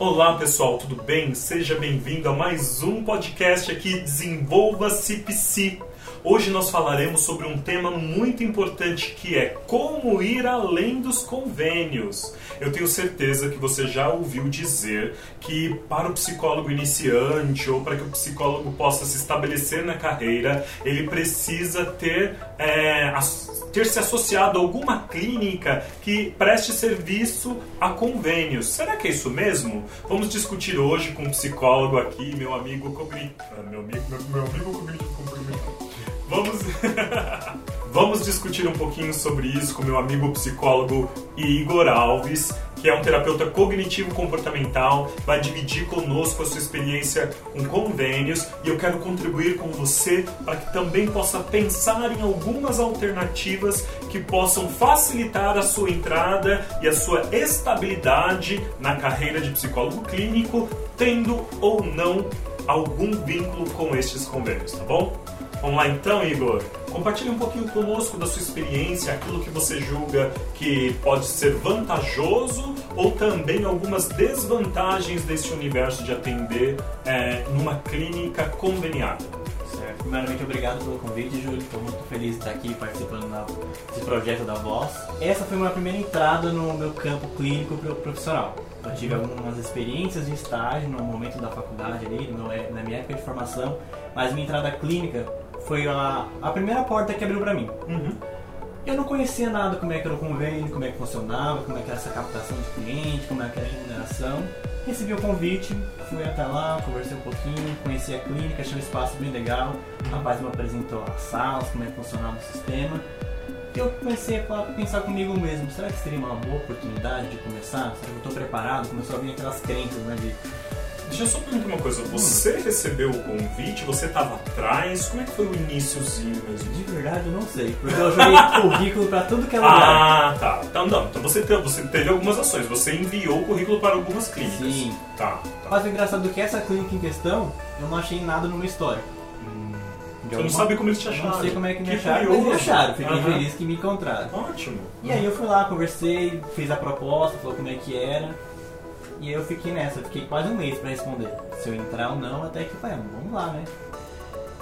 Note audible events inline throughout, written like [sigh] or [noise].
Olá pessoal, tudo bem? Seja bem-vindo a mais um podcast aqui Desenvolva-se Psi. Hoje nós falaremos sobre um tema muito importante que é como ir além dos convênios. Eu tenho certeza que você já ouviu dizer que para o psicólogo iniciante ou para que o psicólogo possa se estabelecer na carreira, ele precisa ter, é, ter se associado a alguma clínica que preste serviço a convênios. Será que é isso mesmo? Vamos discutir hoje com um psicólogo aqui, meu amigo cognitivo. Ah, meu amigo, meu, meu amigo cognitivo. Vamos, [laughs] vamos discutir um pouquinho sobre isso com meu amigo psicólogo Igor Alves, que é um terapeuta cognitivo-comportamental, vai dividir conosco a sua experiência com convênios e eu quero contribuir com você para que também possa pensar em algumas alternativas que possam facilitar a sua entrada e a sua estabilidade na carreira de psicólogo clínico, tendo ou não algum vínculo com estes convênios, tá bom? Vamos lá então, Igor? Compartilhe um pouquinho conosco da sua experiência, aquilo que você julga que pode ser vantajoso ou também algumas desvantagens desse universo de atender é, numa clínica conveniada. Certo. Primeiramente, obrigado pelo convite, Júlio. Estou muito feliz de estar aqui participando desse projeto da Voz. Essa foi uma primeira entrada no meu campo clínico profissional. Eu tive algumas experiências de estágio no momento da faculdade ali, na minha época de formação, mas minha entrada clínica foi a, a primeira porta que abriu para mim. Uhum. Eu não conhecia nada como é que era o convênio, como é que funcionava, como é que era essa captação de cliente, como é que era a remuneração. Recebi o convite, fui até lá, conversei um pouquinho, conheci a clínica, achei um espaço bem legal. O rapaz me apresentou as salas, como é que funcionava o sistema. E eu comecei a pensar comigo mesmo, será que seria uma boa oportunidade de começar? Será que eu estou preparado? Começou a vir aquelas crenças, né, de Deixa eu só perguntar uma coisa. Você hum. recebeu o convite? Você estava atrás? Como é que foi o iníciozinho mesmo? De verdade, eu não sei. Porque eu joguei [laughs] currículo para tudo que é lugar. Ah, tá. Então, não. Então você teve, você teve algumas ações. Você enviou o currículo para algumas clínicas. Sim. Tá. tá. Mas o engraçado é que essa clínica em questão, eu não achei nada no meu histórico. Hum. Você alguma... não sabe como eles te acharam? Não sei como é que me que acharam, curioso. mas me acharam. Fiquei uhum. feliz que me encontraram. Ótimo. E aí eu fui lá, conversei, fiz a proposta, falou como é que era. E eu fiquei nessa, fiquei quase um mês para responder se eu entrar ou não, até que falei, vamos lá, né?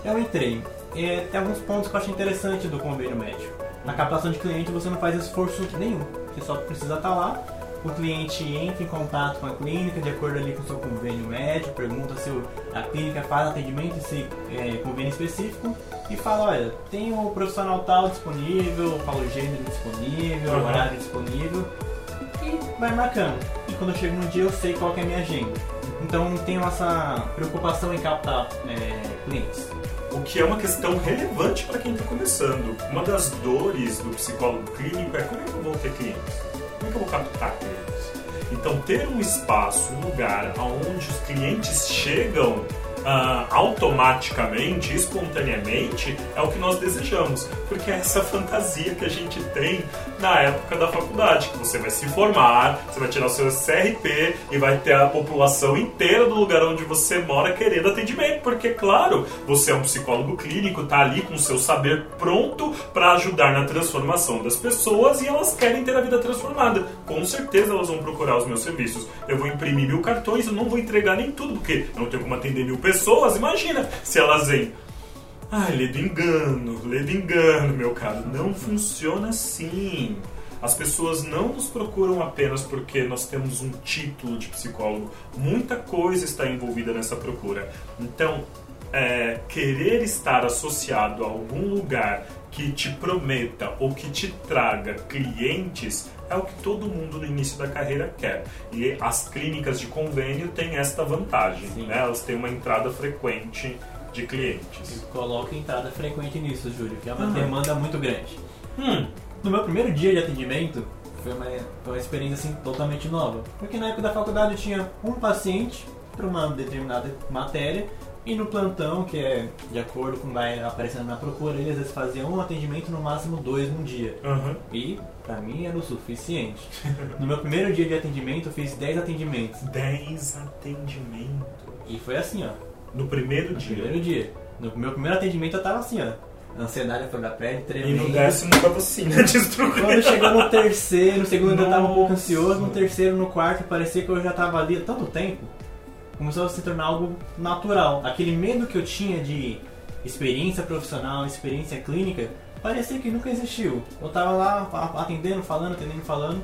Eu entrei. E tem alguns pontos que eu achei interessante do convênio médico. Na captação de cliente você não faz esforço nenhum, você só precisa estar tá lá. O cliente entra em contato com a clínica de acordo ali com o seu convênio médico, pergunta se a clínica faz atendimento esse é, convênio específico e fala, olha, tem o profissional tal disponível, fala o gênero disponível, o horário disponível e vai marcando. E quando eu chego no dia eu sei qual é a minha agenda. Então não tenho essa preocupação em captar é, clientes. O que é uma questão relevante para quem está começando. Uma das dores do psicólogo clínico é como é que eu vou ter clientes? Como é que eu vou captar clientes? Então ter um espaço, um lugar onde os clientes chegam uh, automaticamente, espontaneamente, é o que nós desejamos. Porque é essa fantasia que a gente tem na época da faculdade, que você vai se formar, você vai tirar o seu CRP e vai ter a população inteira do lugar onde você mora querendo atendimento. Porque, claro, você é um psicólogo clínico, tá ali com o seu saber pronto para ajudar na transformação das pessoas e elas querem ter a vida transformada. Com certeza elas vão procurar os meus serviços. Eu vou imprimir mil cartões, eu não vou entregar nem tudo, porque eu não tenho como atender mil pessoas pessoas, imagina se elas vêm. Ai, lê do engano, lê do engano, meu caro. Não funciona assim. As pessoas não nos procuram apenas porque nós temos um título de psicólogo. Muita coisa está envolvida nessa procura. Então, é, querer estar associado a algum lugar que te prometa ou que te traga clientes é o que todo mundo no início da carreira quer. E as clínicas de convênio têm esta vantagem, né? elas têm uma entrada frequente de clientes. Eu coloco entrada frequente nisso, Júlio, que é uma demanda muito grande. Hum. No meu primeiro dia de atendimento, foi uma, foi uma experiência assim, totalmente nova. Porque na época da faculdade eu tinha um paciente para uma determinada matéria e no plantão, que é de acordo com vai aparecendo na procura, eles às vezes faziam um atendimento, no máximo dois num dia. Uhum. E pra mim era o suficiente. no meu primeiro dia de atendimento, eu fiz 10 atendimentos. 10 atendimentos? E foi assim, ó. No primeiro no dia? No primeiro dia. No meu primeiro atendimento eu tava assim, ó. Ansiedade flor da pele, E tremendo. no décimo com a vacina destruindo. Quando chegou no terceiro, no segundo eu ainda tava um pouco Nossa. ansioso, no terceiro, no quarto, parecia que eu já tava ali há tanto tempo. Começou a se tornar algo natural. Aquele medo que eu tinha de experiência profissional, experiência clínica, parecia que nunca existiu. Eu tava lá atendendo, falando, atendendo, falando,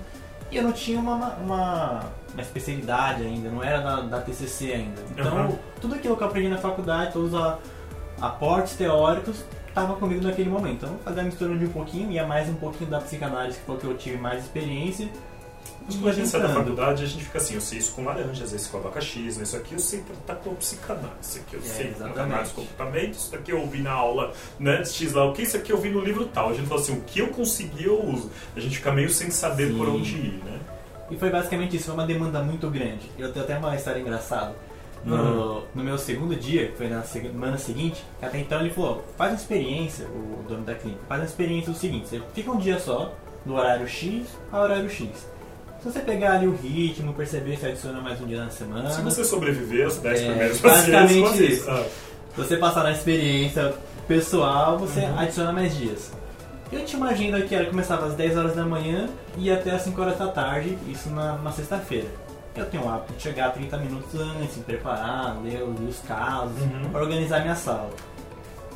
e eu não tinha uma, uma, uma especialidade ainda, não era da, da TCC ainda. Então, Aham. tudo aquilo que eu aprendi na faculdade, todos os aportes teóricos, estavam comigo naquele momento. Então, fazer a mistura de um pouquinho, ia mais um pouquinho da psicanálise, que foi o que eu tive mais experiência. Mas quando a gente sai da faculdade, a gente fica assim, eu sei isso com laranja, às vezes com abacaxi, isso aqui eu sei tratar com psicanálise, isso aqui eu É, sei com exatamente. análise com comportamento, isso daqui eu ouvi na aula, né, de X lá, o que isso aqui eu vi no livro tal. A gente fala assim, o que eu consegui eu uso. A gente fica meio sem saber Sim. por onde ir, né? E foi basicamente isso, foi uma demanda muito grande. Eu tenho até uma história engraçada. No, Uhum. no meu segundo dia, que foi na semana seguinte, até então ele falou, faz uma experiência, o dono da clínica, faz uma experiência do seguinte, você fica um dia só, do horário X ao horário X. Se você pegar ali o ritmo, perceber se adiciona mais um dia na semana, Se você sobreviver aos 10 É, primeiros basicamente isso. Ah, se você passar na experiência pessoal, você Uhum. adiciona mais dias. Eu tinha uma agenda que era, começava às 10 horas da manhã e ia até às 5 horas da tarde, isso na, na sexta-feira. Eu tenho o hábito de chegar 30 minutos antes, me preparar, ler, ler os casos, Uhum. organizar minha sala.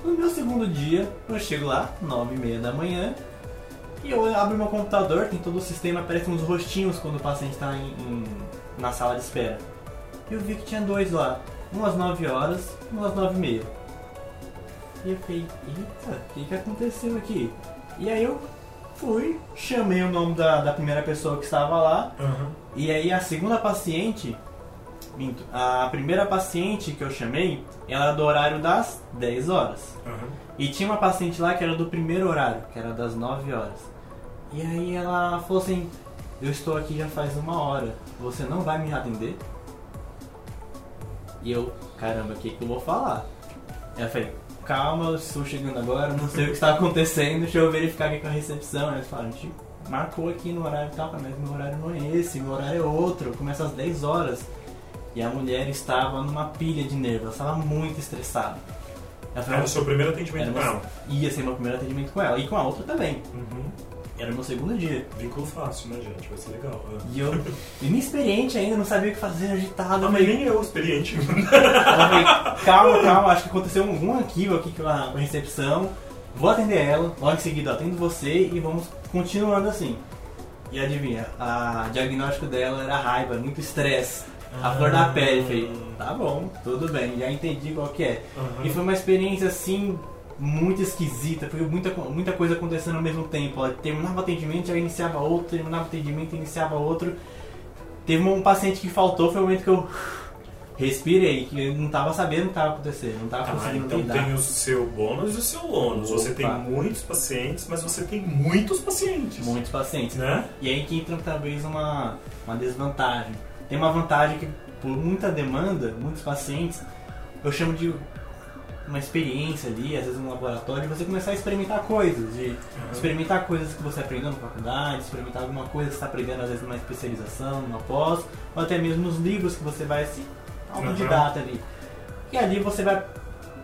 No meu segundo dia, eu chego lá, 9 e meia da manhã, e eu abro meu computador, tem todo o sistema, aparecem uns rostinhos quando o paciente está em, em- na sala de espera. E eu vi que tinha dois lá, um às 9 horas e um às 9 e meia. E eu fiquei, eita, o que, que aconteceu aqui? E aí eu fui, chamei o nome da, da primeira pessoa que estava lá, aham. e aí a segunda paciente, minto, a primeira paciente que eu chamei, ela era do horário das 10 horas. aham. E tinha uma paciente lá que era do primeiro horário, que era das 9 horas. E aí ela falou assim, eu estou aqui já faz uma hora, você não vai me atender? E eu, caramba, o que, que eu vou falar? Eu falei, calma, eu estou chegando agora, não sei o que está acontecendo, deixa eu verificar aqui com a recepção. Eles falaram, a gente marcou aqui no horário tal, mas meu horário não é esse, meu horário é outro, começa às 10 horas. E a mulher estava numa pilha de nervos, ela estava muito estressada. Ela falou, Era o seu primeiro atendimento com ela. ia ser meu primeiro atendimento com ela. E com a outra também. Uhum. Era meu segundo dia. Vínculo fácil, né, gente? Vai ser legal. Ah. E eu, inexperiente ainda, não sabia o que fazer, agitado. Ah, eu mas nem eu, experiente. [laughs] falei, calma, calma, acho que aconteceu algum equívoco aqui com a, recepção. Vou atender ela, logo em seguida atendo você e vamos continuando assim. E adivinha, a diagnóstico dela era raiva, muito estresse. A flor da pele, falei, tá bom, tudo bem, já entendi qual que é. Aham. E foi uma experiência assim muito esquisita, foi muita, muita coisa acontecendo ao mesmo tempo. Ela terminava o atendimento, já iniciava outro, terminava o atendimento, iniciava outro. Teve um paciente que faltou, foi o momento que eu respirei, que eu não tava sabendo o que estava acontecendo, não tava Ah, conseguindo então lidar. tem o seu bônus e o seu ônus. Você tem muitos pacientes, mas você tem muitos pacientes. Muitos pacientes. Né? E aí que entra talvez uma, uma desvantagem. Tem uma vantagem que por muita demanda, muitos pacientes, eu chamo de uma experiência ali, às vezes um laboratório, você começar a experimentar coisas, de experimentar coisas que você aprendeu na faculdade, experimentar alguma coisa que você está aprendendo às vezes numa especialização, numa pós, ou até mesmo nos livros que você vai assim, autodidata ali. E ali você vai.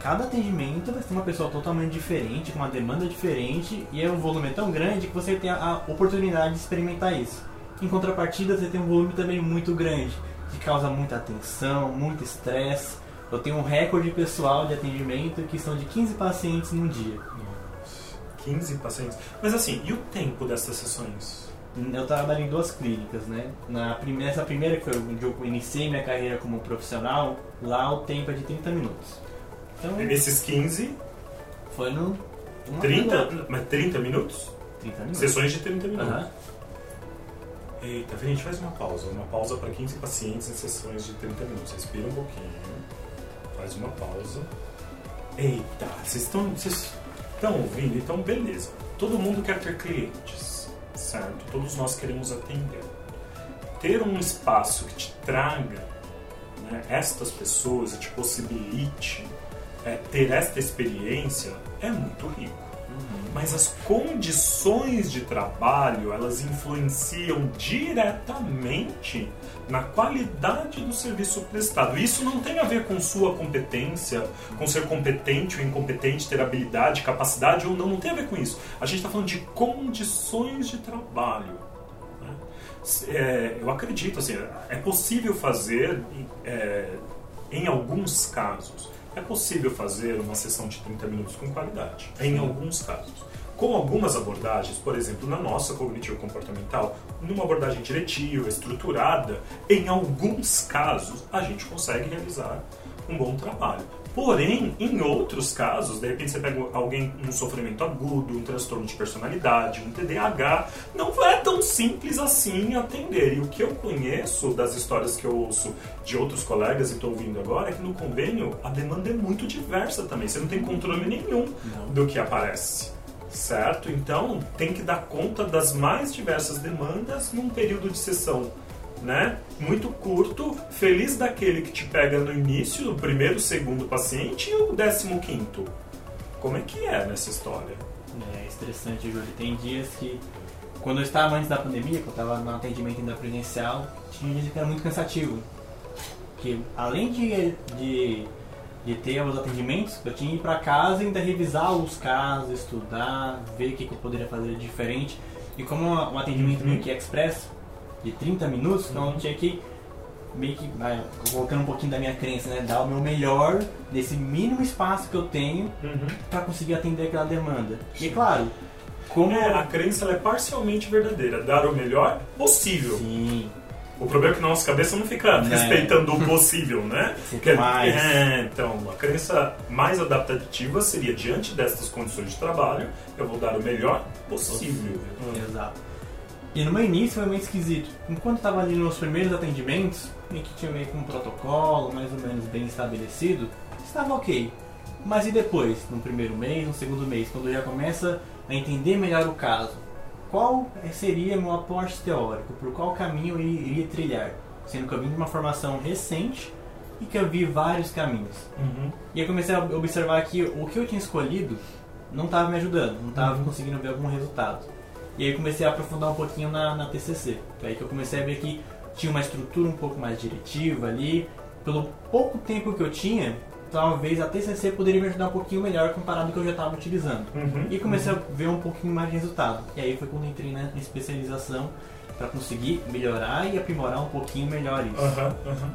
Cada atendimento vai ser uma pessoa totalmente diferente, com uma demanda diferente, e é um volume tão grande que você tem a, oportunidade de experimentar isso. Em contrapartida, você tem um volume também muito grande, que causa muita atenção, muito estresse. Eu tenho um recorde pessoal de atendimento que são de 15 pacientes num dia. 15 pacientes. Mas assim, e o tempo dessas sessões? Eu trabalho em duas clínicas, né? Na primeira, essa primeira que foi onde eu iniciei minha carreira como profissional, lá o tempo é de 30 minutos. Então Esses 15, foi no. uma 30, pela outra. mas 30 minutos? 30 minutos. Sessões de 30 minutos. Aham. Eita, gente, faz uma pausa. Uma pausa para 15 pacientes em sessões de 30 minutos. Respira um pouquinho. Faz uma pausa. Eita, vocês estão vocês estão ouvindo? Então, beleza. Todo mundo quer ter clientes, certo? Todos nós queremos atender. Ter um espaço que te traga né, estas pessoas e te possibilite é, ter esta experiência é muito rico. Mas as condições de trabalho, elas influenciam diretamente na qualidade do serviço prestado. Isso não tem a ver com sua competência, com ser competente ou incompetente, ter habilidade, capacidade ou não, não tem a ver com isso. A gente está falando de condições de trabalho. né? É, eu acredito, assim, é possível fazer, é, em alguns casos, é possível fazer uma sessão de 30 minutos com qualidade, em alguns casos. Com algumas abordagens, por exemplo, na nossa cognitivo comportamental, numa abordagem diretiva, estruturada, em alguns casos a gente consegue realizar um bom trabalho. Porém, em outros casos, de repente você pega alguém com um sofrimento agudo, um transtorno de personalidade, um TDAH, não é tão simples assim atender. E o que eu conheço das histórias que eu ouço de outros colegas e estou ouvindo agora é que no convênio a demanda é muito diversa também. Você não tem controle nenhum do que aparece. Certo? Então tem que dar conta das mais diversas demandas num período de sessão né? Muito curto, feliz daquele que te pega no início, o primeiro, segundo paciente e o décimo quinto. Como é que é nessa história? É estressante, Júlio. Tem dias que, quando eu estava antes da pandemia, que eu estava no atendimento ainda presencial, tinha dias que era muito cansativo. Que além de, de, de ter os atendimentos, eu tinha que ir para casa e ainda revisar os casos, estudar, ver o que, que eu poderia fazer de diferente. E como um atendimento Uhum. meio que express, de 30 minutos, então Uhum. eu tinha que meio que, colocando um pouquinho da minha crença, né? Dar o meu melhor nesse mínimo espaço que eu tenho para conseguir atender aquela demanda. E claro, como É, a crença é parcialmente verdadeira, dar o melhor possível. sim, O problema é que na nossa cabeça não fica Né. respeitando o possível, né? [laughs] Quer- mais. É, então, a crença mais adaptativa seria, diante destas condições de trabalho, eu vou dar o melhor possível. exato. E no meu início foi meio esquisito. Enquanto eu tava ali nos primeiros atendimentos, meio que tinha meio que um protocolo mais ou menos bem estabelecido, estava ok. Mas e depois, no primeiro mês, no segundo mês, quando já começa a entender melhor o caso? Qual seria meu aporte teórico? Por qual caminho eu iria trilhar? Sendo que eu vim de uma formação recente e que eu vi vários caminhos. Uhum. E eu comecei a observar que o que eu tinha escolhido não estava me ajudando, não estava Uhum. conseguindo ver algum resultado. E aí comecei a aprofundar um pouquinho na, na TCC. Foi aí que eu comecei a ver que tinha uma estrutura um pouco mais diretiva ali. Pelo pouco tempo que eu tinha, talvez a TCC poderia me ajudar um pouquinho melhor comparado ao que eu já estava utilizando. Uhum. E comecei a ver um pouquinho mais de resultado. E aí foi quando entrei na especialização para conseguir melhorar e aprimorar um pouquinho melhor isso. Aham.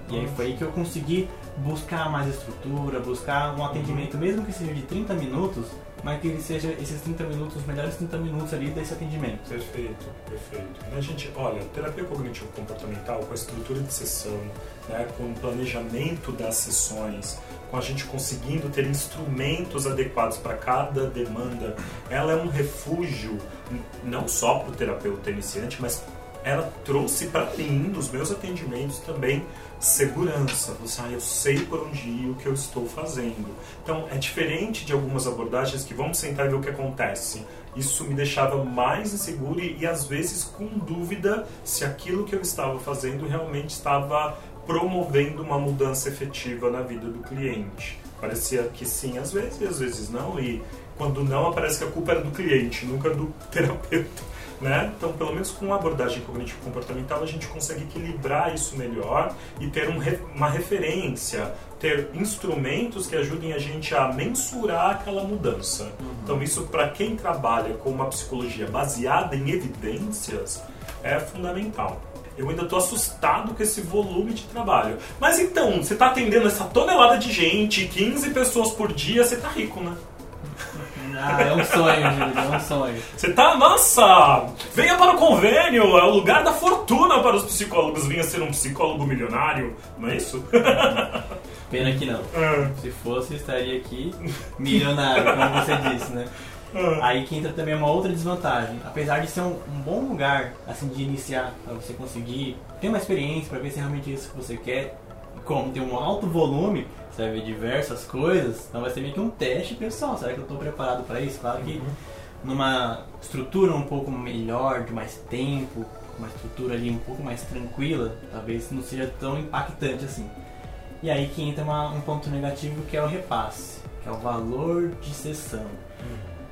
E aí foi aí que eu consegui buscar mais estrutura, buscar um atendimento, mesmo que seja de 30 minutos, mas que ele seja esses 30 minutos, os melhores 30 minutos ali desse atendimento. Perfeito, perfeito. A gente, olha, terapia cognitivo comportamental com a estrutura de sessão, né, com o planejamento das sessões, com a gente conseguindo ter instrumentos adequados para cada demanda, ela é um refúgio não só para o terapeuta iniciante, mas ela trouxe para mim, nos meus atendimentos também, segurança. Você, ah, eu sei por onde ir o que eu estou fazendo. Então, é diferente de algumas abordagens que vamos sentar e ver o que acontece. Isso me deixava mais inseguro e, e às vezes com dúvida se aquilo que eu estava fazendo realmente estava promovendo uma mudança efetiva na vida do cliente. Parecia que sim, às vezes, e às vezes não. E quando não, parece que a culpa era do cliente, nunca do [laughs] terapeuta. Né? Então, pelo menos com a abordagem cognitivo-comportamental, a gente consegue equilibrar isso melhor e ter um uma referência, ter instrumentos que ajudem a gente a mensurar aquela mudança. Então, isso para quem trabalha com uma psicologia baseada em evidências é fundamental. Eu ainda estou assustado com esse volume de trabalho. Mas então, você está atendendo essa tonelada de gente, 15 pessoas por dia, você tá rico, né? Ah, é um sonho, Júlio, é um sonho. Você tá, nossa! Venha para o convênio, é o lugar da fortuna para os psicólogos. Venha ser um psicólogo milionário, não é isso? [laughs] Pena que não. É. Se fosse, eu estaria aqui milionário, como você disse, né? [laughs] É. Aí que entra também uma outra desvantagem. Apesar de ser um, um bom lugar assim de iniciar, para você conseguir ter uma experiência, para ver se é realmente isso que você quer, como tem um alto volume, você vai ver diversas coisas, então vai ser meio que um teste pessoal. Será que eu estou preparado para isso? Claro que numa estrutura um pouco melhor, de mais tempo, uma estrutura ali um pouco mais tranquila, talvez não seja tão impactante assim. E aí que entra uma- um ponto negativo que é o repasse, que é o valor de sessão.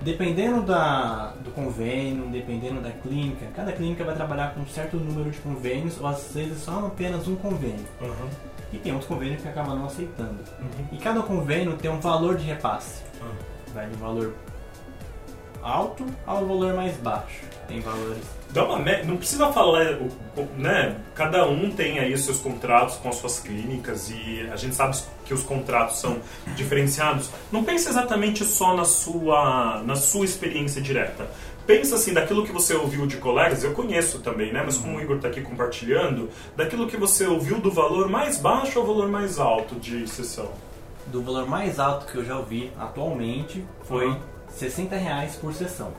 Dependendo da, do convênio, dependendo da clínica, cada clínica vai trabalhar com um certo número de convênios, ou às vezes só apenas um convênio. Uhum. E tem outros convênios que acabam não aceitando. Uhum. E cada convênio tem um valor de repasse. Ah. Vai de valor alto ao valor mais baixo. Tem valores. Dá uma me- não precisa falar, o- né? Cada um tem aí os seus contratos com as suas clínicas e a gente sabe que os contratos são diferenciados. Não pense exatamente só na sua, na sua experiência direta. Pensa assim, daquilo que você ouviu de colegas, eu conheço também, né? Mas como o Igor está aqui compartilhando, daquilo que você ouviu do valor mais baixo ao valor mais alto de sessão. Do valor mais alto que eu já ouvi atualmente foi Uhum. 60 reais por sessão.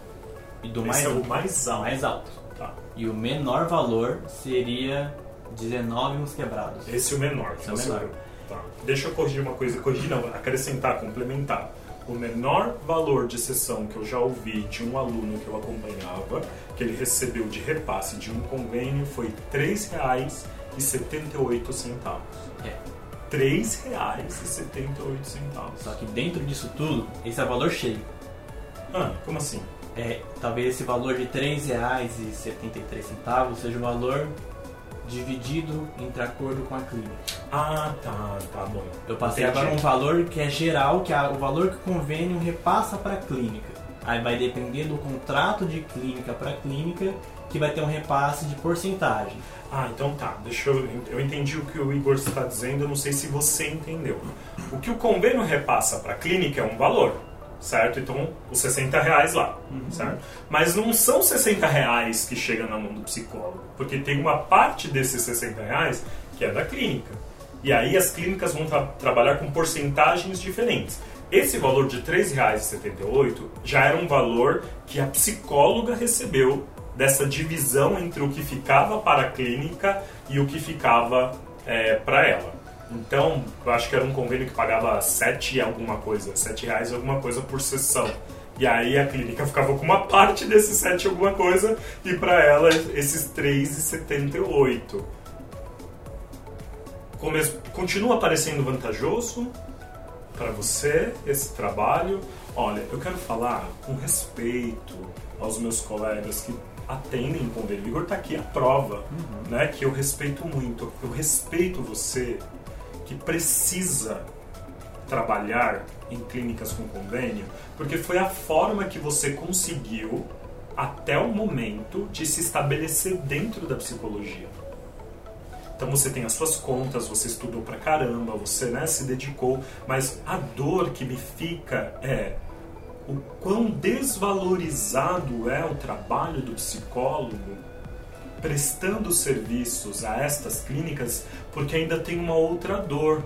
E do mais, Esse é o mais alto. mais alto. Tá. E o menor valor seria 19 uns quebrados. Esse é o menor. Esse é o menor. Tá. Deixa eu corrigir uma coisa. Corrigir não, acrescentar, complementar. O menor valor de sessão que eu já ouvi de um aluno que eu acompanhava, que ele recebeu de repasse de um convênio, foi R$ 3,78. É. R$ 3,78. Só que dentro disso tudo, esse é o valor cheio. Ah, como assim? É, talvez esse valor de R$ 3,73 seja o valor dividido entre acordo com a clínica. Ah, tá, tá bom. Eu passei Entendi. agora um valor que é geral, que é o valor que o convênio repassa para a clínica. Aí vai depender do contrato de clínica para clínica, que vai ter um repasse de porcentagem. Ah, então tá. Deixa eu. Eu entendi o que o Igor está dizendo, eu não sei se você entendeu. O que o convênio repassa para a clínica é um valor, certo? Então, os 60 reais lá, certo? Mas não são 60 reais que chega na mão do psicólogo, porque tem uma parte desses 60 reais que é da clínica. E aí as clínicas vão tra- trabalhar com porcentagens diferentes. Esse valor de R$ 3,78 já era um valor que a psicóloga recebeu dessa divisão entre o que ficava para a clínica e o que ficava para ela. Então, eu acho que era um convênio que pagava 7 e alguma coisa, 7 reais e alguma coisa por sessão. E aí a clínica ficava com uma parte desses 7 e alguma coisa e para ela esses 3,78. Come- Continua parecendo vantajoso para você esse trabalho? Olha, eu quero falar com respeito aos meus colegas que atendem convênio. O Igor está aqui a prova, né, que eu respeito muito. Eu respeito você que precisa trabalhar em clínicas com convênio, porque foi a forma que você conseguiu até o momento de se estabelecer dentro da psicologia. Então você tem as suas contas, você estudou pra caramba, você né, se dedicou, mas a dor que me fica é o quão desvalorizado é o trabalho do psicólogo prestando serviços a estas clínicas, porque ainda tem uma outra dor.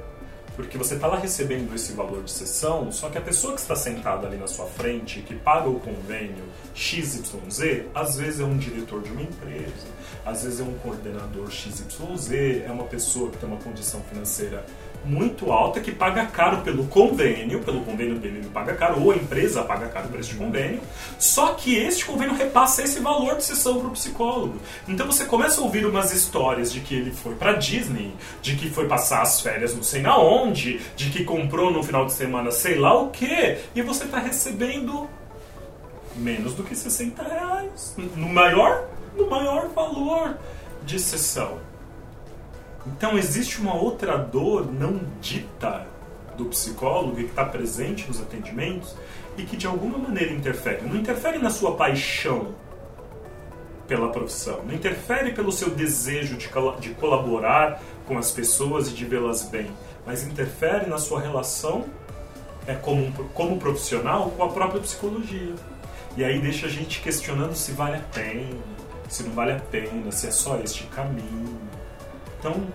Porque você está lá recebendo esse valor de sessão, só que a pessoa que está sentada ali na sua frente, que paga o convênio XYZ, às vezes é um diretor de uma empresa, às vezes é um coordenador XYZ, é uma pessoa que tem uma condição financeira muito alta que paga caro pelo convênio, pelo convênio dele ele paga caro, ou a empresa paga caro por este convênio, só que este convênio repassa esse valor de sessão para o psicólogo. Então você começa a ouvir umas histórias de que ele foi para Disney, de que foi passar as férias não sei na onde, de que comprou no final de semana sei lá o que, e você está recebendo menos do que 60 reais, no maior, no maior valor de sessão. Então existe uma outra dor não dita do psicólogo que está presente nos atendimentos e que de alguma maneira interfere. Não interfere na sua paixão pela profissão, não interfere pelo seu desejo de, de colaborar com as pessoas e de vê-las bem, mas interfere na sua relação é, como, como profissional com a própria psicologia. E aí deixa a gente questionando se vale a pena, se não vale a pena, se é só este caminho. Então,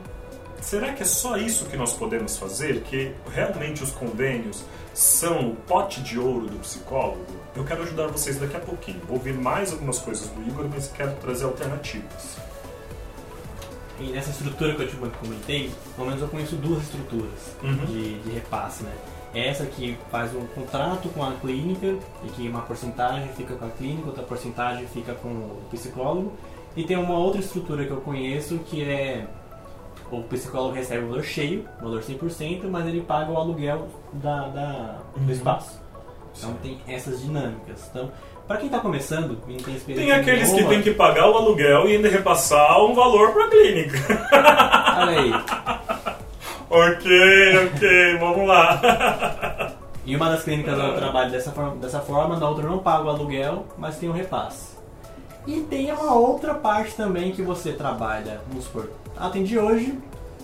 será que é só isso que nós podemos fazer? Que realmente os convênios são o pote de ouro do psicólogo? Eu quero ajudar vocês daqui a pouquinho. Vou ouvir mais algumas coisas do Igor, mas quero trazer alternativas. E nessa estrutura que eu te comentei, pelo menos eu conheço duas estruturas Uhum. de, de repasse, né? Essa que faz um contrato com a clínica e que uma porcentagem fica com a clínica, outra porcentagem fica com o psicólogo. E tem uma outra estrutura que eu conheço que é o psicólogo recebe o valor cheio, valor 100%, mas ele paga o aluguel da, da- Uhum. do espaço. Então tem essas dinâmicas. Então, para quem está começando e não tem experiência Tem aqueles que nenhuma, têm que pagar o aluguel e ainda repassar um valor para a clínica. [laughs] Olha aí. ok, ok, vamos lá. Em uma das clínicas eu trabalho dessa forma, dessa forma, na outra eu não pago o aluguel, mas tem um repasse. E tem uma outra parte também que você trabalha, vamos supor, atendi hoje,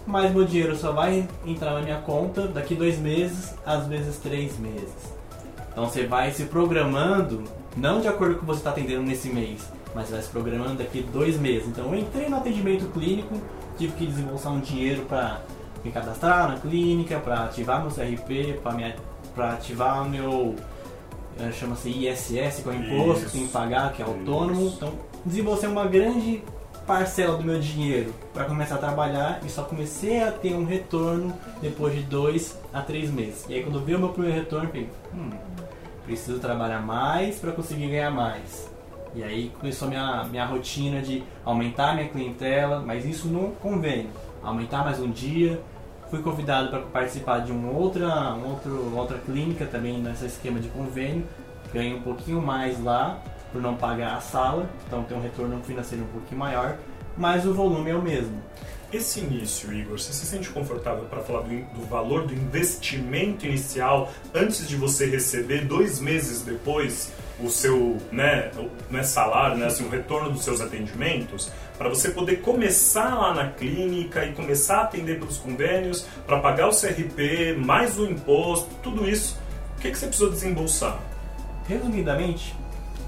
mas meu dinheiro só vai entrar na minha conta daqui dois meses, às vezes três meses. Então você vai se programando, não de acordo com o que você está atendendo nesse mês, mas vai se programando daqui dois meses. Então eu entrei no atendimento clínico, tive que desembolsar um dinheiro para me cadastrar na clínica, para ativar meu CRP, para ativar meu chama-se ISS, que é o imposto Isso, que tem que pagar, que é isso. autônomo. Então desembolsei uma grande parcela do meu dinheiro para começar a trabalhar e só comecei a ter um retorno depois de dois a três meses. E aí quando veio o meu primeiro retorno, eu falei, hum, preciso trabalhar mais para conseguir ganhar mais. E aí começou a minha, minha rotina de aumentar minha clientela, mas isso no convênio. Aumentar mais um dia. Fui convidado para participar de uma outra, um outro, outra clínica também nesse esquema de convênio. Ganhei um pouquinho mais lá por não pagar a sala, então tem um retorno financeiro um pouquinho maior, mas o volume é o mesmo. Esse início, Igor, você se sente confortável para falar do, do valor do investimento inicial antes de você receber dois meses depois o seu né, o- né, salário, né, assim, o retorno dos seus atendimentos, para você poder começar lá na clínica e começar a atender pelos convênios, para pagar o CRP, mais o imposto, tudo isso, o que, que você precisou desembolsar? Resumidamente,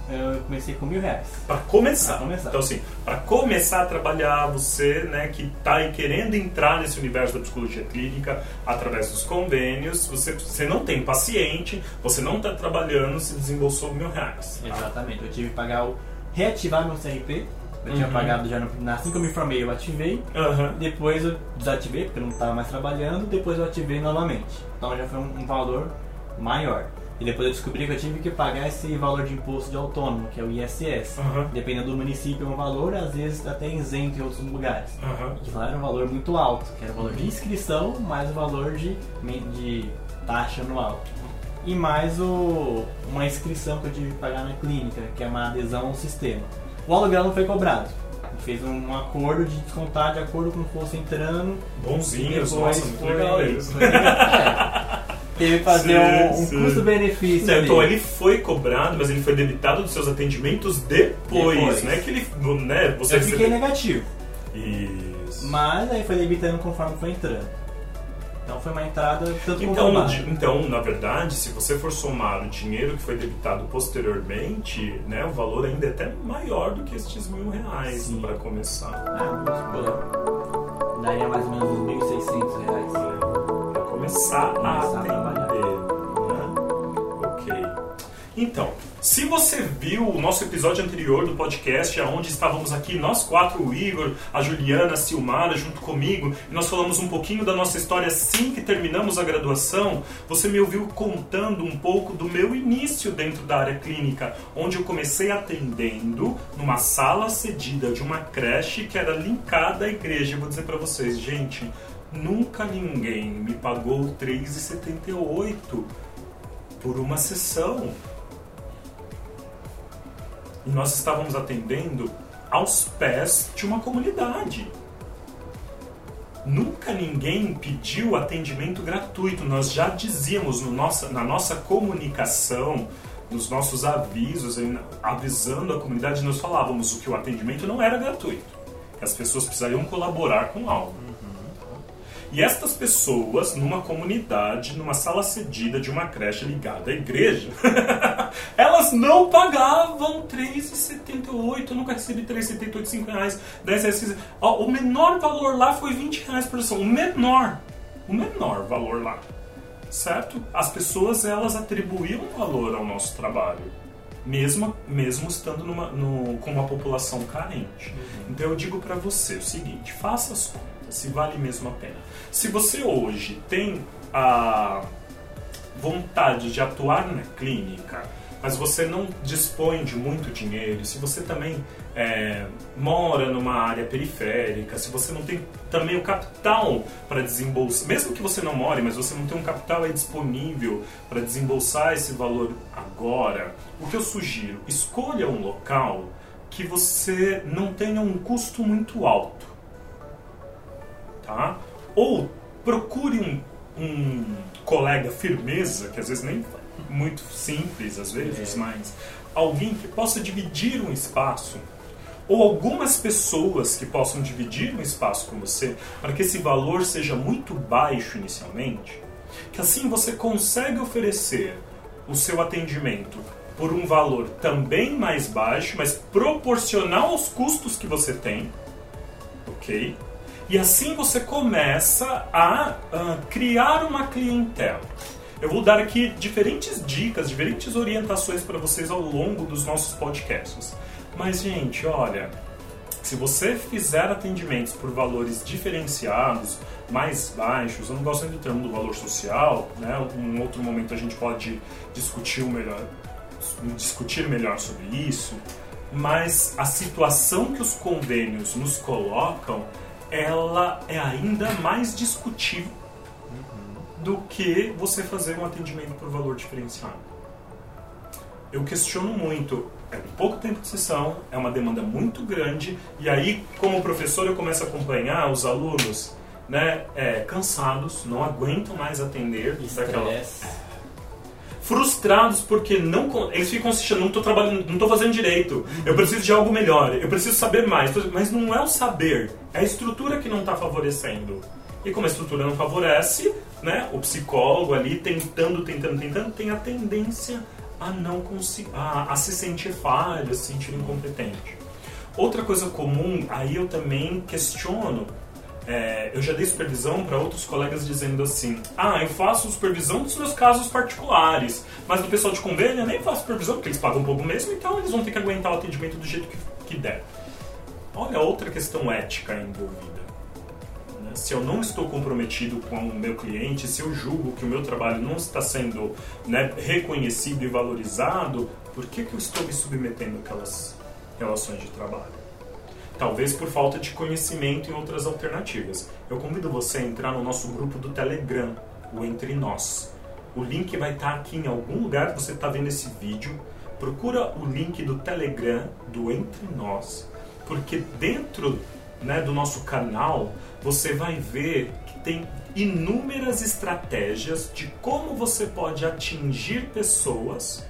eu comecei com mil reais. Para começar. Pra começar. Então, assim, para começar a trabalhar, você né, que está querendo entrar nesse universo da psicologia clínica através dos convênios, você, você não tem paciente, você não está trabalhando, se desembolsou mil reais. tá? Exatamente, eu tive que pagar o. reativar meu CRP. Eu tinha Uhum. pagado já no, assim que eu me formei, eu ativei. Aham. Depois eu desativei, porque eu não estava mais trabalhando. Depois eu ativei novamente. Então já foi um, um valor maior. E depois eu descobri que eu tive que pagar esse valor de imposto de autônomo, que é o ISS. Aham. Dependendo do município, é um valor, às vezes até isento em outros lugares. Que lá era um valor muito alto, que era o valor de inscrição mais o valor de, de taxa anual. E mais o, uma inscrição que eu tive que pagar na clínica, que é uma adesão ao sistema. O aluguel não foi cobrado. Fez um acordo de descontar de acordo com o que fosse entrando. Bonzinhos, nossa, muito foi- legal foi- [laughs] é. [laughs] Teve que fazer um, um Sim, sim. custo-benefício. Então ele foi cobrado, mas ele foi debitado dos seus atendimentos depois, Depois. né? Que ele, né, você Eu fiquei recebeu- negativo. Isso. Mas aí foi debitando conforme foi entrando. Então foi uma entrada tanto Então, então, na verdade, se você for somar o dinheiro que foi debitado posteriormente, né, o valor ainda é até maior do que estes mil reais Sim. para começar. Ah, daria mais ou menos uns 1.600 reais. Para começar, Começar a atender. Então, se você viu o nosso episódio anterior do podcast, onde estávamos aqui nós quatro, o Igor, a Juliana, a Silmara, junto comigo, e nós falamos um pouquinho da nossa história assim que terminamos a graduação, você me ouviu contando um pouco do meu início dentro da área clínica, onde eu comecei atendendo numa sala cedida de uma creche que era linkada à igreja. Eu vou dizer para vocês, gente, nunca ninguém me pagou R$ 3,78 por uma sessão. E nós estávamos atendendo aos pés de uma comunidade. Nunca ninguém pediu atendimento gratuito. Nós já dizíamos no nossa, na nossa comunicação, nos nossos avisos, avisando a comunidade, nós falávamos que o atendimento não era gratuito. Que as pessoas precisariam colaborar com algo. E estas pessoas, numa comunidade, numa sala cedida de uma creche ligada à igreja, [laughs] elas não pagavam R$ 3,78. Eu nunca recebi R$ 3,78, 5 reais, 10 reais. 15 Ó, o menor valor lá foi 20 reais por sessão. O menor. O menor valor lá. Certo? As pessoas, elas atribuíam valor ao nosso trabalho. Mesmo, mesmo estando numa, no, com uma população carente. Então eu digo para você o seguinte: faça as contas, se vale mesmo a pena. Se você hoje tem a vontade de atuar na clínica, mas você não dispõe de muito dinheiro, se você também é, mora numa área periférica, se você não tem também o capital para desembolsar, mesmo que você não more, mas você não tem um capital aí disponível para desembolsar esse valor agora, o que eu sugiro? Escolha um local que você não tenha um custo muito alto, tá? Ou procure um, um colega firmeza, que às vezes nem muito simples, às vezes, é. mas alguém que possa dividir um espaço ou algumas pessoas que possam dividir um espaço com você para que esse valor seja muito baixo inicialmente, que assim você consegue oferecer o seu atendimento por um valor também mais baixo, mas proporcional aos custos que você tem, ok? E assim você começa a, a criar uma clientela. Eu vou dar aqui diferentes dicas, diferentes orientações para vocês ao longo dos nossos podcasts. Mas, gente, olha, se você fizer atendimentos por valores diferenciados, mais baixos, eu não gosto do termo do valor social, né? Um outro momento a gente pode discutir melhor, discutir melhor sobre isso, mas a situação que os convênios nos colocam, ela é ainda mais discutível do que você fazer um atendimento por valor diferenciado. Eu questiono muito, é pouco tempo de sessão, é uma demanda muito grande, e aí, como professor, eu começo a acompanhar os alunos né, é, cansados, não aguentam mais atender. Daquela, frustrados porque não eles ficam assistindo, não estou trabalhando, não estou fazendo direito. Eu preciso de algo melhor, eu preciso saber mais. Mas não é o saber, é a estrutura que não está favorecendo. E como a estrutura não favorece, né, o psicólogo ali tentando, tentando, tentando, tem a tendência a não conseguir, a, a se sentir falho, a se sentir incompetente. Outra coisa comum, aí eu também questiono é, eu já dei supervisão para outros colegas dizendo assim: ah, eu faço supervisão dos meus casos particulares, mas do pessoal de convênio eu nem faço supervisão porque eles pagam pouco mesmo, então eles vão ter que aguentar o atendimento do jeito que, que der. Olha outra questão ética envolvida. Né? Se eu não estou comprometido com o meu cliente, se eu julgo que o meu trabalho não está sendo né, reconhecido e valorizado, por que, que eu estou me submetendo àquelas relações de trabalho? Talvez por falta de conhecimento em outras alternativas. Eu convido você a entrar no nosso grupo do Telegram, o Entre Nós. O link vai estar aqui em algum lugar que você está vendo esse vídeo. Procura o link do Telegram do Entre Nós, porque dentro né, do nosso canal você vai ver que tem inúmeras estratégias de como você pode atingir pessoas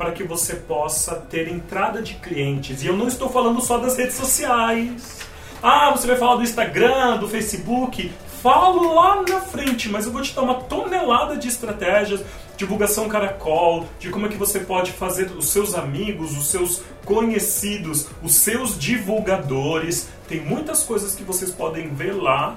para que você possa ter entrada de clientes. E eu não estou falando só das redes sociais. Ah, você vai falar do Instagram, do Facebook. Falo lá na frente, mas eu vou te dar uma tonelada de estratégias, divulgação caracol, de como é que você pode fazer os seus amigos, os seus conhecidos, os seus divulgadores. Tem muitas coisas que vocês podem ver lá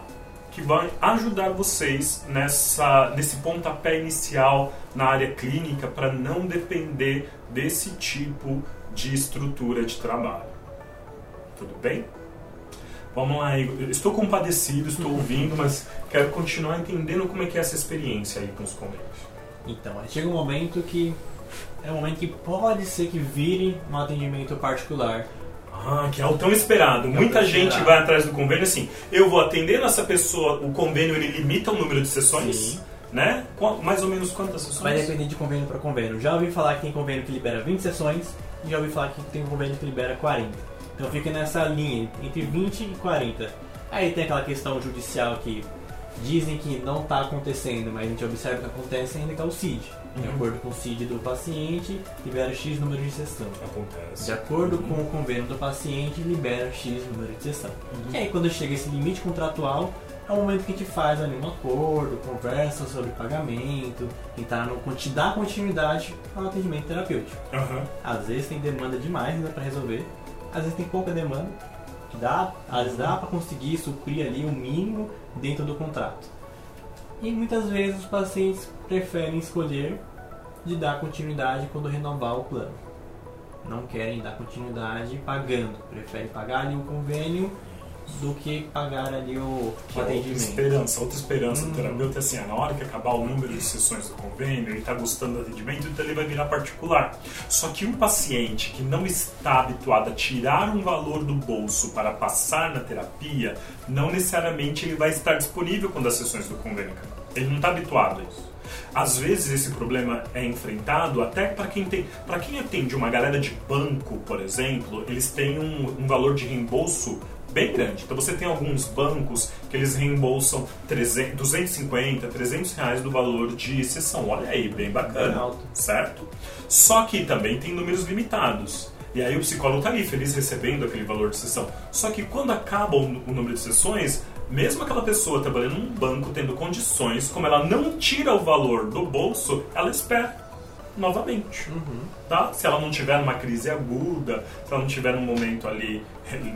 que vai ajudar vocês nessa, nesse pontapé inicial na área clínica para não depender desse tipo de estrutura de trabalho. Tudo bem? Vamos lá, Igor. Estou compadecido, estou ouvindo, mas quero continuar entendendo como é que é essa experiência aí com os convênios. Então, chega um momento que é um momento que pode ser que vire um atendimento particular ah, que é o tão esperado. Muita gente esperado. vai atrás do convênio assim. Eu vou atender essa pessoa, o convênio ele limita o número de sessões. Sim. Né? Mais ou menos quantas sessões? Vai depender de convênio para convênio. Já ouvi falar que tem convênio que libera 20 sessões e já ouvi falar que tem convênio que libera 40. Então fica nessa linha, entre 20 e 40. Aí tem aquela questão judicial que dizem que não está acontecendo, mas a gente observa que acontece ainda que é o CID de uhum. acordo com o CID do paciente, libera X número de sessão. Acontece. De acordo uhum. com o convênio do paciente, libera X número de sessão. Uhum. E aí, quando chega esse limite contratual, é o momento que a gente faz ali um acordo, conversa sobre pagamento, tentar no, dar continuidade ao atendimento terapêutico. Uhum. Às vezes tem demanda demais ainda para resolver, às vezes tem pouca demanda, que dá, às vezes dá para conseguir suprir ali o mínimo dentro do contrato. E muitas vezes os pacientes preferem escolher de dar continuidade quando renovar o plano. Não querem dar continuidade pagando, preferem pagar ali o convênio do que pagar ali o, Que o outra atendimento. esperança, outra esperança Hum. do terapeuta é assim, na hora que acabar o número de sessões do convênio, ele está gostando do atendimento, então ele vai virar particular. Só que um paciente que não está habituado a tirar um valor do bolso para passar na terapia, não necessariamente ele vai estar disponível quando as sessões do convênio acabar. Ele não está habituado a isso. Às vezes esse problema é enfrentado até para quem tem, para quem atende uma galera de banco, por exemplo, eles têm um, um valor de reembolso bem grande. Então você tem alguns bancos que eles reembolsam 300, 250, 300 reais do valor de sessão. Olha aí, bem Bem bacana, alto. certo? Só que também tem números limitados. E aí o psicólogo está ali feliz recebendo aquele valor de sessão. Só que quando acaba o, o número de sessões, mesmo aquela pessoa trabalhando num banco tendo condições, como ela não tira o valor do bolso, ela espera novamente Uhum. tá? Se ela não tiver numa crise aguda, se ela não tiver num momento ali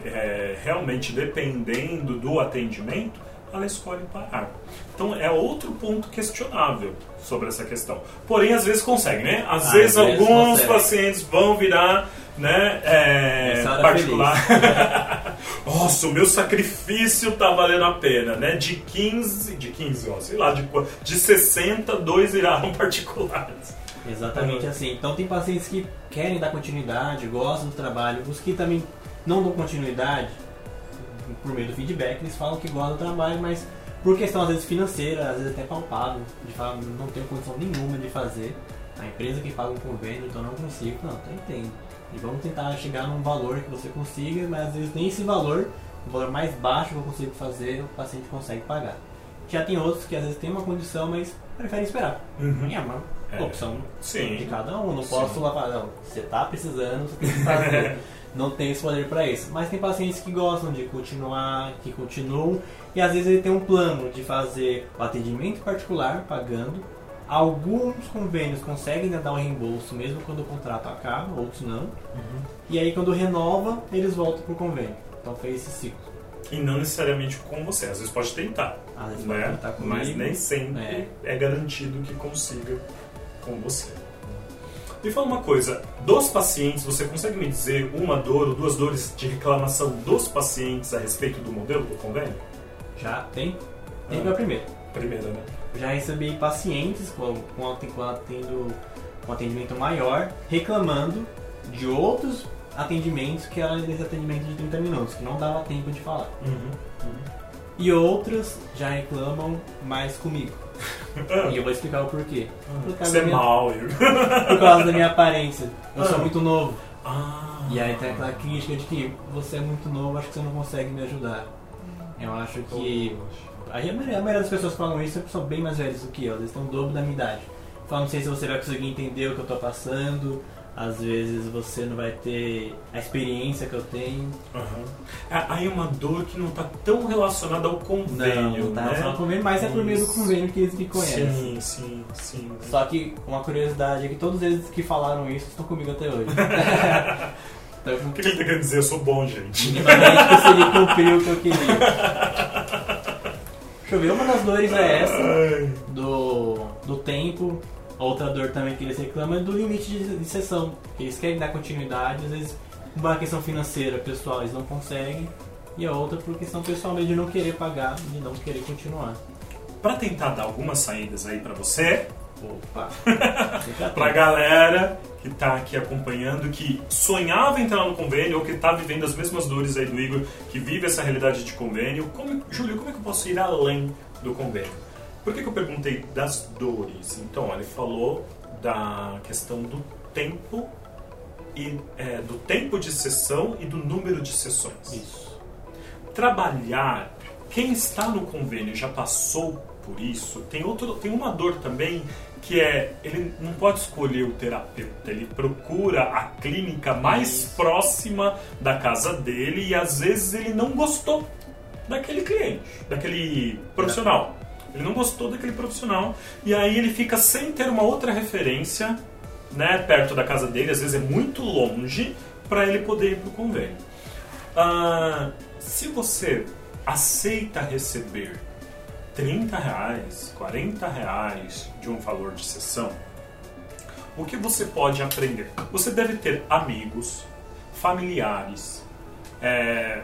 é, realmente dependendo do atendimento, ela escolhe parar. Então é outro ponto questionável sobre essa questão. Porém, às vezes consegue, né? Às vezes alguns consegue. pacientes vão virar né, é, particular. [laughs] Nossa, o meu sacrifício tá valendo a pena, né? De 15, de 15, ó, sei lá, de, de 60, dois viraram [laughs] particulares. Exatamente Uhum. assim. Então tem pacientes que querem dar continuidade, gostam do trabalho, os que também não dão continuidade, por meio do feedback, eles falam que gostam do trabalho, mas por questão às vezes financeira, às vezes até palpável, de falar, não tenho condição nenhuma de fazer, a empresa que paga um convênio, então não consigo, não, então entendo. E vamos tentar chegar num valor que você consiga, mas às vezes nem esse valor, o valor mais baixo que eu consigo fazer, o paciente consegue pagar. Já tem outros que às vezes tem uma condição, mas preferem esperar. Uhum. E é uma É. opção Sim. de cada um. Não Sim. posso lá falar, não, você tá precisando, você tem que fazer. [laughs] não tem esse poder para isso. Mas tem pacientes que gostam de continuar, que continuam, e às vezes ele tem um plano de fazer o atendimento particular, pagando. Alguns convênios conseguem dar um reembolso mesmo quando o contrato acaba, outros não. Uhum. E aí quando renova, eles voltam pro convênio. Então fez esse ciclo. E não necessariamente com você, às vezes pode tentar, Às vezes pode né? tentar comigo. mas nem sempre É. é. garantido que consiga com você. Me fala uma coisa, dos pacientes, você consegue me dizer uma dor ou duas dores de reclamação dos pacientes a respeito do modelo do convênio? Já tem? Tem Ah. o primeiro. Primeira, né? Já recebi pacientes com, com, aten- com atendo, um atendimento maior reclamando de outros atendimentos que era desse atendimento de 30 minutos, que não dava tempo de falar. Uhum. E outros já reclamam mais comigo. [laughs] E eu vou explicar o porquê. Por causa, Você da é minha, mal, Igor. por causa da minha aparência. Eu sou Ah. muito novo. Ah. E aí tem aquela crítica de que você é muito novo, acho que você não consegue me ajudar. Eu acho que A maioria, a maioria das pessoas que falam isso são bem mais velhos do que eu, eles estão o dobro da minha idade. Falam, não sei se você vai conseguir entender o que eu tô passando, às vezes você não vai ter a experiência que eu tenho. Ah, Aí uma dor que não está tão relacionada ao convênio, não, tá né? relacionado ao convênio, mas é por meio do convênio que eles me conhecem. Sim, sim, sim. Só que uma curiosidade é que todos eles que falaram isso estão comigo até hoje. [laughs] então O que ele está querendo dizer? Eu sou bom, gente. minimamente consegui cumprir o que eu queria. Deixa eu ver, uma das dores é essa. Ai. do, do tempo. A outra dor também que eles reclamam é do limite de, de sessão. Eles querem dar continuidade, às vezes por uma questão financeira pessoal eles não conseguem. E a outra por questão pessoal mesmo de não querer pagar, de não querer continuar. Pra tentar dar algumas saídas aí pra você, Opa! [laughs] Pra galera que tá aqui acompanhando, que sonhava entrar no convênio ou que tá vivendo as mesmas dores aí do Igor, que vive essa realidade de convênio, como, Júlio, como é que eu posso ir além do convênio? Por que, que eu perguntei das dores? Então, ele falou da questão do tempo e é, do tempo de sessão e do número de sessões. Isso. trabalhar, quem está no convênio já passou por isso, tem, outro, tem uma dor também que é, ele não pode escolher o terapeuta, ele procura a clínica mais próxima da casa dele e às vezes ele não gostou daquele cliente, daquele profissional. Ele não gostou daquele profissional e aí ele fica sem ter uma outra referência né, perto da casa dele, às vezes é muito longe, para ele poder ir para o convênio. Ah, se você aceita receber 30 reais, 40 reais de um valor de sessão, o que você pode aprender? Você deve ter amigos, familiares, é,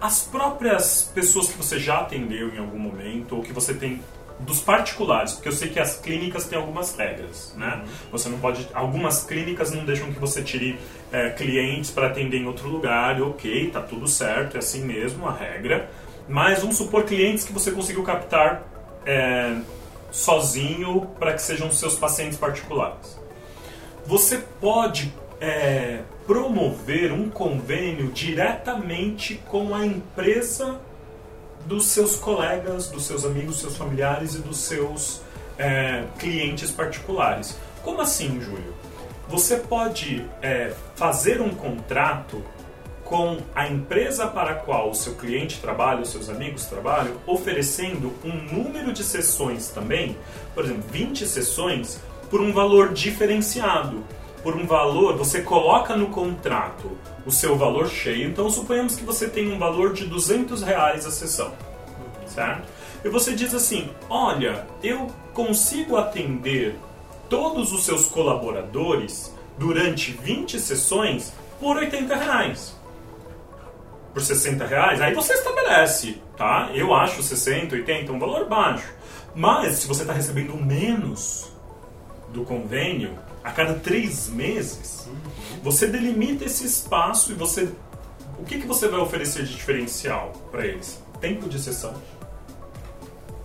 as próprias pessoas que você já atendeu em algum momento, ou que você tem dos particulares, porque eu sei que as clínicas têm algumas regras, né? Uhum. Você não pode, algumas clínicas não deixam que você tire é, clientes para atender em outro lugar, ok, tá tudo certo, é assim mesmo a regra. Mas vamos supor clientes que você conseguiu captar é, sozinho para que sejam seus pacientes particulares. Você pode é, promover um convênio diretamente com a empresa dos seus colegas, dos seus amigos, seus familiares e dos seus é, clientes particulares. Como assim, Júlio? Você pode é, fazer um contrato com a empresa para a qual o seu cliente trabalha, os seus amigos trabalham, oferecendo um número de sessões também, por exemplo, 20 sessões, por um valor diferenciado por um valor, você coloca no contrato o seu valor cheio. Então, suponhamos que você tem um valor de 200 reais a sessão, certo? E você diz assim: olha, eu consigo atender todos os seus colaboradores durante 20 sessões por 80 reais. Por 60 reais, aí você estabelece, tá? Eu acho 60, 80 um valor baixo. Mas se você está recebendo menos do convênio, a cada três meses, você delimita esse espaço e você. O que, que você vai oferecer de diferencial para eles? Tempo de sessão.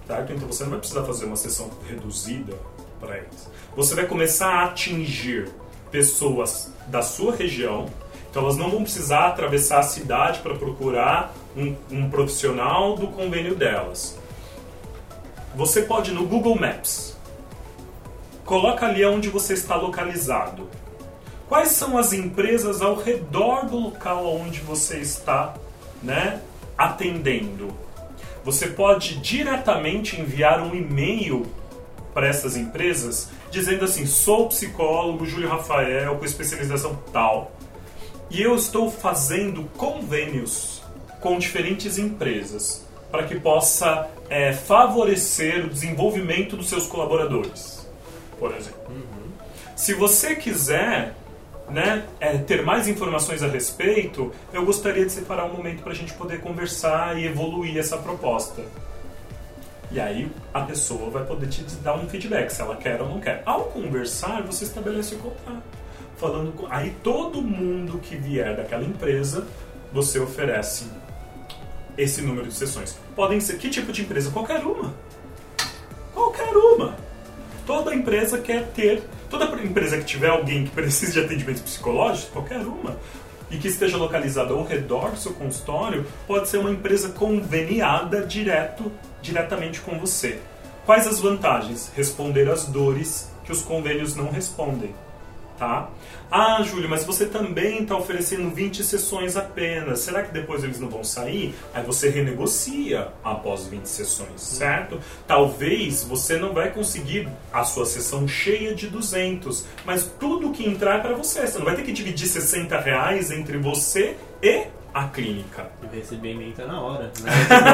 Certo? Então você não vai precisar fazer uma sessão reduzida para eles. Você vai começar a atingir pessoas da sua região. Então elas não vão precisar atravessar a cidade para procurar um, um profissional do convênio delas. Você pode no Google Maps Coloca ali onde você está localizado. Quais são as empresas ao redor do local onde você está né, atendendo? Você pode diretamente enviar um e-mail para essas empresas dizendo assim: sou psicólogo Júlio Rafael com especialização tal e eu estou fazendo convênios com diferentes empresas para que possa é, favorecer o desenvolvimento dos seus colaboradores por exemplo. Uhum. Se você quiser né, é, ter mais informações a respeito, eu gostaria de separar um momento para a gente poder conversar e evoluir essa proposta. E aí a pessoa vai poder te dar um feedback, se ela quer ou não quer. Ao conversar, você estabelece o contato. Falando com... Aí todo mundo que vier daquela empresa, você oferece esse número de sessões. Podem ser que tipo de empresa? Qualquer uma. Qualquer uma. Toda empresa quer ter, toda empresa que tiver alguém que precise de atendimento psicológico, qualquer uma, e que esteja localizada ao redor do seu consultório, pode ser uma empresa conveniada direto, diretamente com você. Quais as vantagens? Responder às dores que os convênios não respondem tá? Ah, Júlio, mas você também está oferecendo 20 sessões apenas. Será que depois eles não vão sair? Aí você renegocia após 20 sessões, certo? Talvez você não vai conseguir a sua sessão cheia de 200, mas tudo que entrar é para você. Você não vai ter que dividir 60 reais entre você e a clínica. E recebimento é na hora. Né?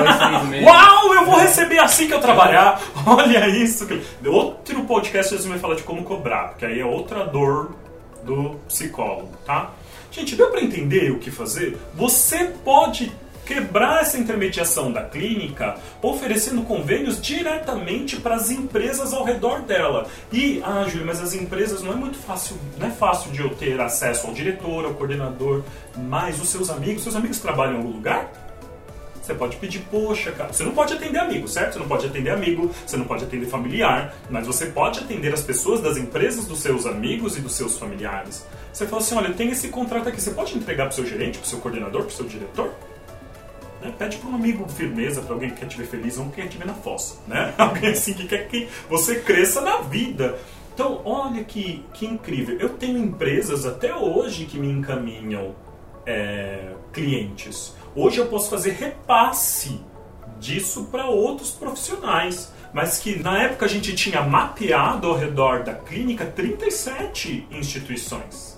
[laughs] Uau, eu vou receber assim que eu trabalhar. Olha isso. Outro podcast você vai falar de como cobrar, porque aí é outra dor do psicólogo, tá? Gente, deu para entender o que fazer? Você pode quebrar essa intermediação da clínica, oferecendo convênios diretamente para as empresas ao redor dela. E, ah, Júlio, mas as empresas não é muito fácil, não é fácil de eu ter acesso ao diretor, ao coordenador, mas os seus amigos, seus amigos trabalham em algum lugar? Você pode pedir, poxa, cara. Você não pode atender amigo, certo? Você não pode atender amigo, você não pode atender familiar, mas você pode atender as pessoas das empresas dos seus amigos e dos seus familiares. Você fala assim: olha, tenho esse contrato aqui, você pode entregar para o seu gerente, para o seu coordenador, para o seu diretor? Né? Pede para um amigo firmeza, para alguém que quer te ver feliz, que quer te ver na fossa, né? [laughs] Alguém assim que quer que você cresça na vida. Então, olha que, que incrível. Eu tenho empresas até hoje que me encaminham é, clientes. Hoje eu posso fazer repasse disso para outros profissionais. Mas que na época a gente tinha mapeado ao redor da clínica 37 instituições.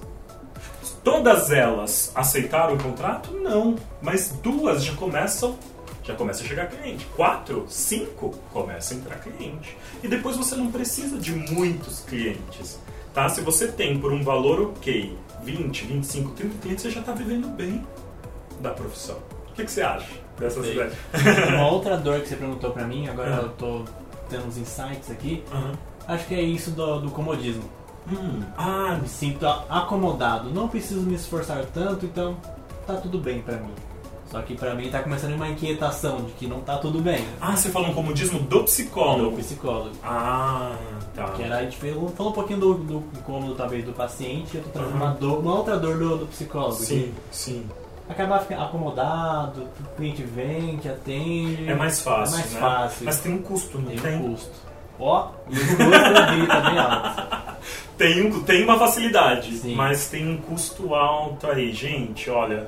Todas elas aceitaram o contrato? Não. Mas duas já começam já começa a chegar cliente. Quatro, cinco, começa a entrar cliente. E depois você não precisa de muitos clientes. Tá? Se você tem por um valor ok, 20, 25, 30 clientes, você já está vivendo bem da profissão. O que, que você acha Sei. ideias? Uma outra dor que você perguntou pra mim, agora Ah. eu tô tendo uns insights aqui. Aham. Acho que é isso do, do comodismo. Hum, ah, Me sinto acomodado, não preciso me esforçar tanto, então tá tudo bem pra mim. Só que pra mim tá começando uma inquietação de que não tá tudo bem. ah, você falou um comodismo do psicólogo. Do psicólogo. Ah, tá. Que era, a gente falou falou um pouquinho do, do incômodo talvez do paciente, eu tô trazendo Uhum. uma, dor, uma outra dor do, do psicólogo. Sim, sim. que Acabar ficando acomodado, o cliente vem, te atende. É mais fácil, É mais né? fácil. Mas tem um custo, não tem, tem? um custo. Ó, e o custo grita bem alto. Tem, tem uma facilidade, Sim. mas tem um custo alto aí. Gente, olha,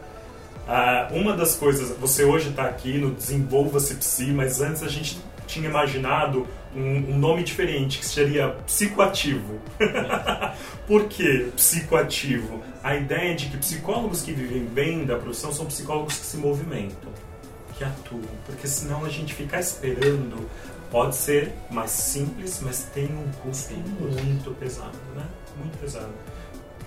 uma das coisas, você hoje está aqui no Desenvolva-se Psi, mas antes a gente tinha imaginado um, um nome diferente, que seria psicoativo. [laughs] Por que psicoativo? A ideia de que psicólogos que vivem bem da profissão são psicólogos que se movimentam, que atuam, porque senão a gente ficar esperando pode ser mais simples, mas tem um custo muito pesado, né? Muito pesado.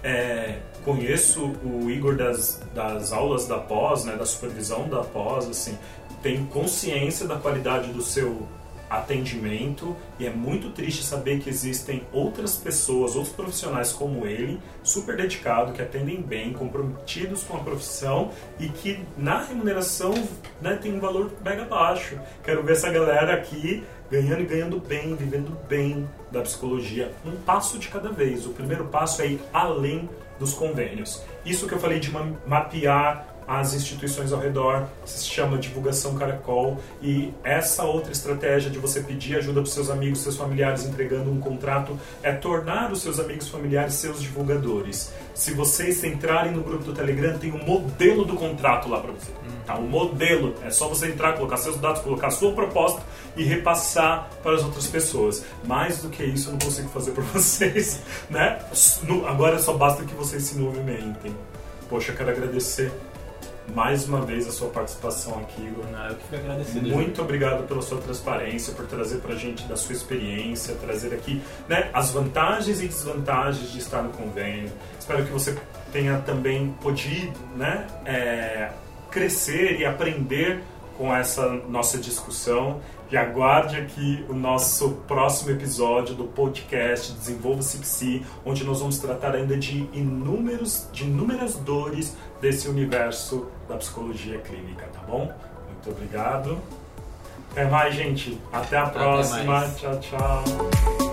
É, conheço o Igor das, das aulas da pós, né, da supervisão da pós, assim, tem consciência da qualidade do seu atendimento e é muito triste saber que existem outras pessoas, outros profissionais como ele, super dedicados, que atendem bem, comprometidos com a profissão e que na remuneração né, tem um valor mega baixo. Quero ver essa galera aqui ganhando e ganhando bem, vivendo bem da psicologia. Um passo de cada vez. O primeiro passo é ir além dos convênios. Isso que eu falei de ma- mapear as instituições ao redor, se chama divulgação caracol e essa outra estratégia de você pedir ajuda para seus amigos, seus familiares entregando um contrato é tornar os seus amigos familiares seus divulgadores. Se vocês entrarem no grupo do Telegram, tem um modelo do contrato lá para você. Tá, um modelo. É só você entrar, colocar seus dados, colocar a sua proposta e repassar para as outras pessoas. Mais do que isso eu não consigo fazer por [laughs] vocês, né? Agora só basta que vocês se movimentem. Poxa, quero agradecer mais uma vez a sua participação aqui, Igor. Eu que fico agradecido. Muito obrigado pela sua transparência, por trazer pra gente da sua experiência, trazer aqui né, as vantagens e desvantagens de estar no convênio. Espero que você tenha também podido né, é, crescer e aprender com essa nossa discussão. E aguarde aqui o nosso próximo episódio do podcast Desenvolva-se Psi, onde nós vamos tratar ainda de inúmeros, de inúmeras dores desse universo da psicologia clínica, tá bom? Muito obrigado. Até mais, gente. Até a próxima. mais. Tchau, tchau.